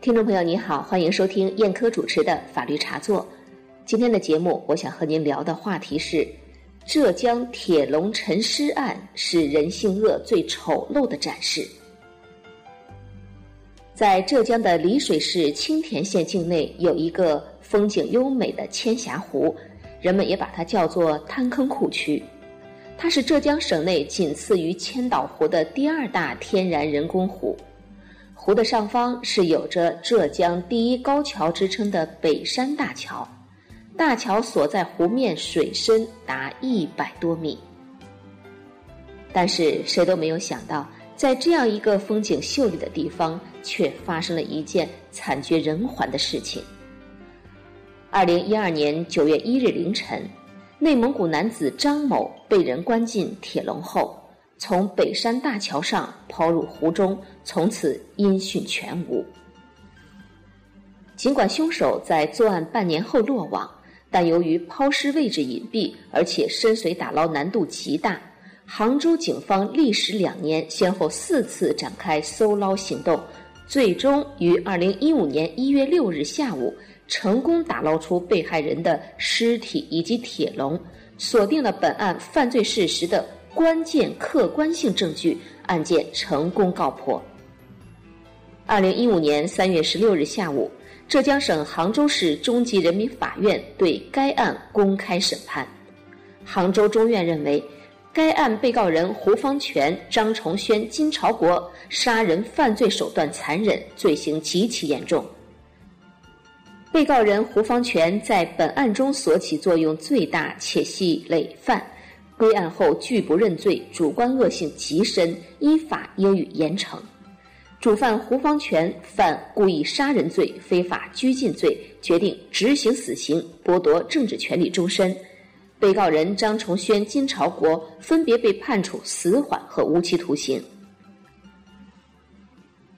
听众朋友，你好，欢迎收听燕科主持的法律茶座。今天的节目，我想和您聊的话题是：浙江铁笼沉尸案是人性恶最丑陋的展示。在浙江的丽水市青田县境内，有一个风景优美的千峡湖，人们也把它叫做滩坑库区。它是浙江省内仅次于千岛湖的第二大天然人工湖。湖的上方是有着浙江第一高桥之称的北山大桥，大桥所在湖面水深达一百多米。但是谁都没有想到，在这样一个风景秀丽的地方，却发生了一件惨绝人寰的事情。二零一二年九月一日凌晨，内蒙古男子张某被人关进铁笼后。从北山大桥上抛入湖中，从此音讯全无。尽管凶手在作案半年后落网，但由于抛尸位置隐蔽，而且深水打捞难度极大，杭州警方历时两年，先后四次展开搜捞行动，最终于二零一五年一月六日下午，成功打捞出被害人的尸体以及铁笼，锁定了本案犯罪事实的。关键客观性证据，案件成功告破。二零一五年三月十六日下午，浙江省杭州市中级人民法院对该案公开审判。杭州中院认为，该案被告人胡方全、张崇轩、金朝国杀人犯罪手段残忍，罪行极其严重。被告人胡方全在本案中所起作用最大，且系累犯。归案后拒不认罪，主观恶性极深，依法应予严惩。主犯胡方全犯故意杀人罪、非法拘禁罪，决定执行死刑，剥夺政治权利终身。被告人张崇轩、金朝国分别被判处死缓和无期徒刑。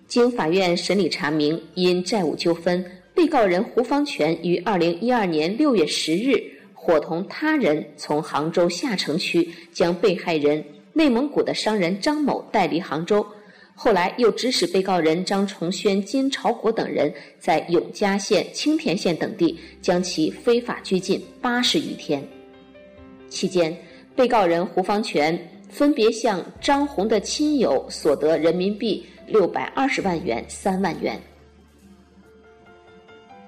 经法院审理查明，因债务纠纷，被告人胡方全于二零一二年六月十日。伙同他人从杭州下城区将被害人内蒙古的商人张某带离杭州，后来又指使被告人张崇轩、金朝国等人在永嘉县、青田县等地将其非法拘禁八十余天。期间，被告人胡方全分别向张红的亲友所得人民币六百二十万元、三万元。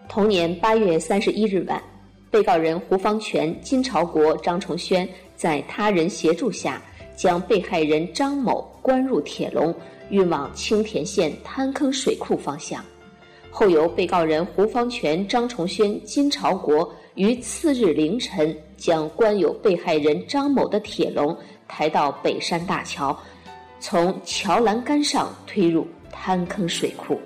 同年八月三十一日晚。被告人胡方全、金朝国、张崇轩在他人协助下，将被害人张某关入铁笼，运往青田县滩坑水库方向。后由被告人胡方全、张崇轩、金朝国于次日凌晨，将关有被害人张某的铁笼抬到北山大桥，从桥栏杆上推入滩坑水库。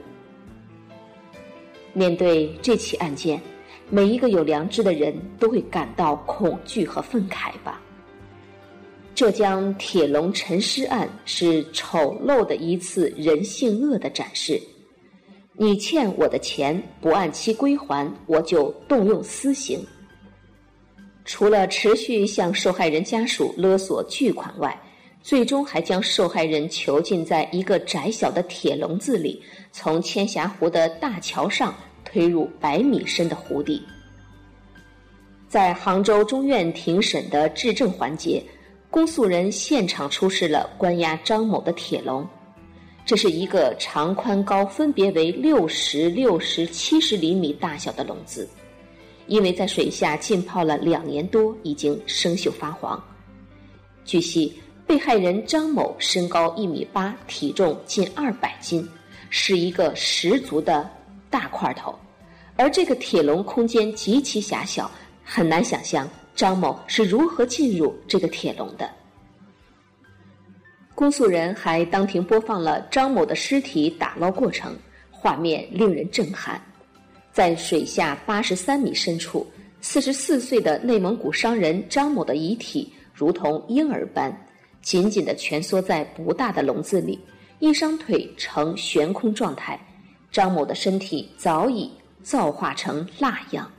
面对这起案件。每一个有良知的人都会感到恐惧和愤慨吧。浙江铁笼沉尸案是丑陋的一次人性恶的展示。你欠我的钱不按期归还，我就动用私刑。除了持续向受害人家属勒索巨款外，最终还将受害人囚禁在一个窄小的铁笼子里，从千峡湖的大桥上。推入百米深的湖底。在杭州中院庭审的质证环节，公诉人现场出示了关押张某的铁笼，这是一个长、宽、高分别为六十六、十、七十厘米大小的笼子，因为在水下浸泡了两年多，已经生锈发黄。据悉，被害人张某身高一米八，体重近二百斤，是一个十足的。大块头，而这个铁笼空间极其狭小，很难想象张某是如何进入这个铁笼的。公诉人还当庭播放了张某的尸体打捞过程，画面令人震撼。在水下八十三米深处，四十四岁的内蒙古商人张某的遗体如同婴儿般，紧紧地蜷缩在不大的笼子里，一双腿呈悬空状态。张某的身体早已造化成蜡样。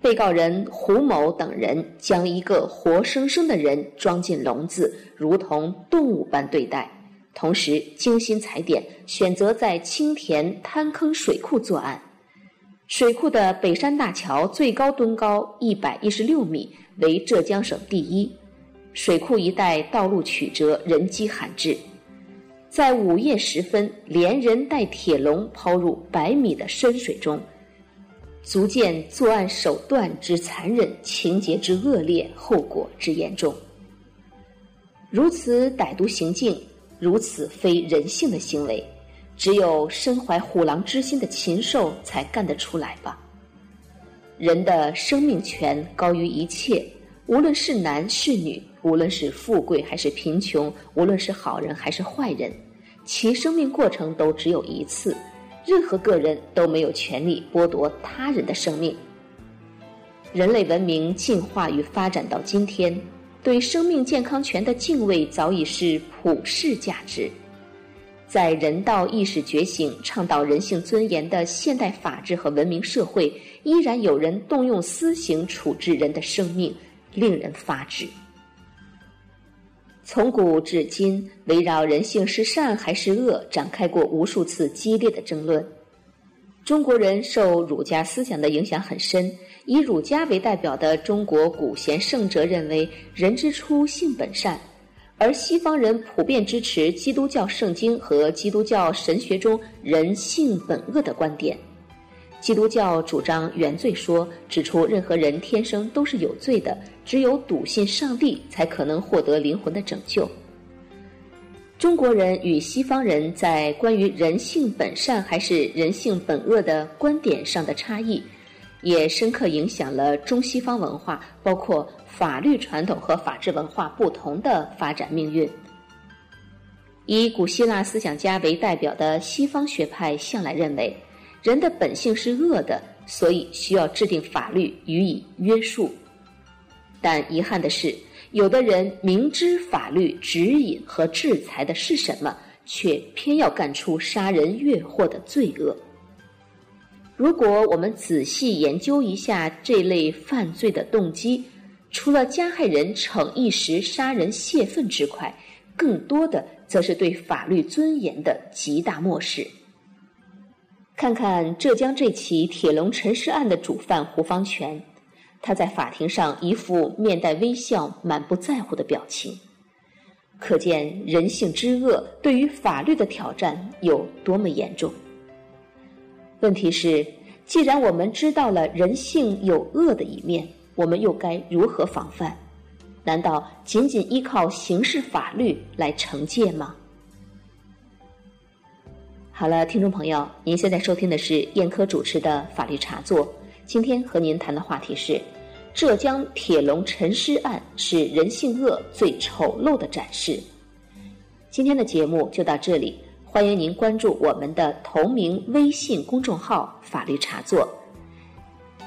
被告人胡某等人将一个活生生的人装进笼子，如同动物般对待，同时精心踩点，选择在青田滩坑水库作案。水库的北山大桥最高墩高一百一十六米，为浙江省第一。水库一带道路曲折，人迹罕至。在午夜时分，连人带铁笼抛入百米的深水中，足见作案手段之残忍，情节之恶劣，后果之严重。如此歹毒行径，如此非人性的行为，只有身怀虎狼之心的禽兽才干得出来吧？人的生命权高于一切，无论是男是女，无论是富贵还是贫穷，无论是好人还是坏人。其生命过程都只有一次，任何个人都没有权利剥夺他人的生命。人类文明进化与发展到今天，对生命健康权的敬畏早已是普世价值。在人道意识觉醒、倡导人性尊严的现代法治和文明社会，依然有人动用私刑处置人的生命，令人发指。从古至今，围绕人性是善还是恶展开过无数次激烈的争论。中国人受儒家思想的影响很深，以儒家为代表的中国古贤圣哲认为人之初性本善，而西方人普遍支持基督教圣经和基督教神学中人性本恶的观点。基督教主张原罪说，指出任何人天生都是有罪的，只有笃信上帝才可能获得灵魂的拯救。中国人与西方人在关于人性本善还是人性本恶的观点上的差异，也深刻影响了中西方文化，包括法律传统和法治文化不同的发展命运。以古希腊思想家为代表的西方学派向来认为。人的本性是恶的，所以需要制定法律予以约束。但遗憾的是，有的人明知法律指引和制裁的是什么，却偏要干出杀人越货的罪恶。如果我们仔细研究一下这类犯罪的动机，除了加害人逞一时杀人泄愤之快，更多的则是对法律尊严的极大漠视。看看浙江这起铁笼沉尸案的主犯胡方全，他在法庭上一副面带微笑、满不在乎的表情，可见人性之恶对于法律的挑战有多么严重。问题是，既然我们知道了人性有恶的一面，我们又该如何防范？难道仅仅依靠刑事法律来惩戒吗？好了，听众朋友，您现在收听的是燕科主持的法律茶座。今天和您谈的话题是：浙江铁笼沉尸案是人性恶最丑陋的展示。今天的节目就到这里，欢迎您关注我们的同名微信公众号“法律茶座”。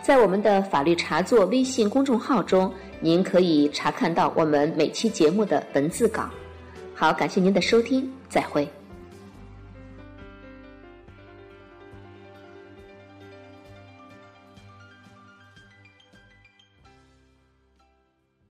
在我们的法律茶座微信公众号中，您可以查看到我们每期节目的文字稿。好，感谢您的收听，再会。